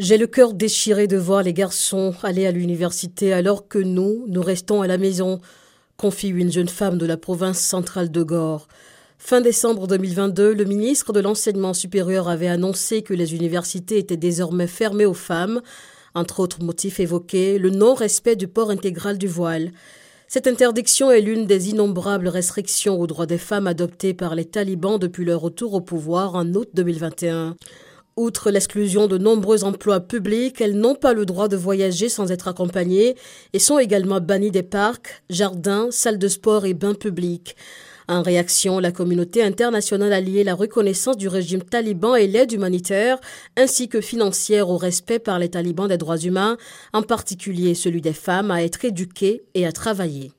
J'ai le cœur déchiré de voir les garçons aller à l'université alors que nous, nous restons à la maison, confie une jeune femme de la province centrale de Gore. Fin décembre 2022, le ministre de l'Enseignement supérieur avait annoncé que les universités étaient désormais fermées aux femmes, entre autres motifs évoqués, le non-respect du port intégral du voile. Cette interdiction est l'une des innombrables restrictions aux droits des femmes adoptées par les talibans depuis leur retour au pouvoir en août 2021. Outre l'exclusion de nombreux emplois publics, elles n'ont pas le droit de voyager sans être accompagnées et sont également bannies des parcs, jardins, salles de sport et bains publics. En réaction, la communauté internationale a lié la reconnaissance du régime taliban et l'aide humanitaire, ainsi que financière au respect par les talibans des droits humains, en particulier celui des femmes, à être éduquées et à travailler.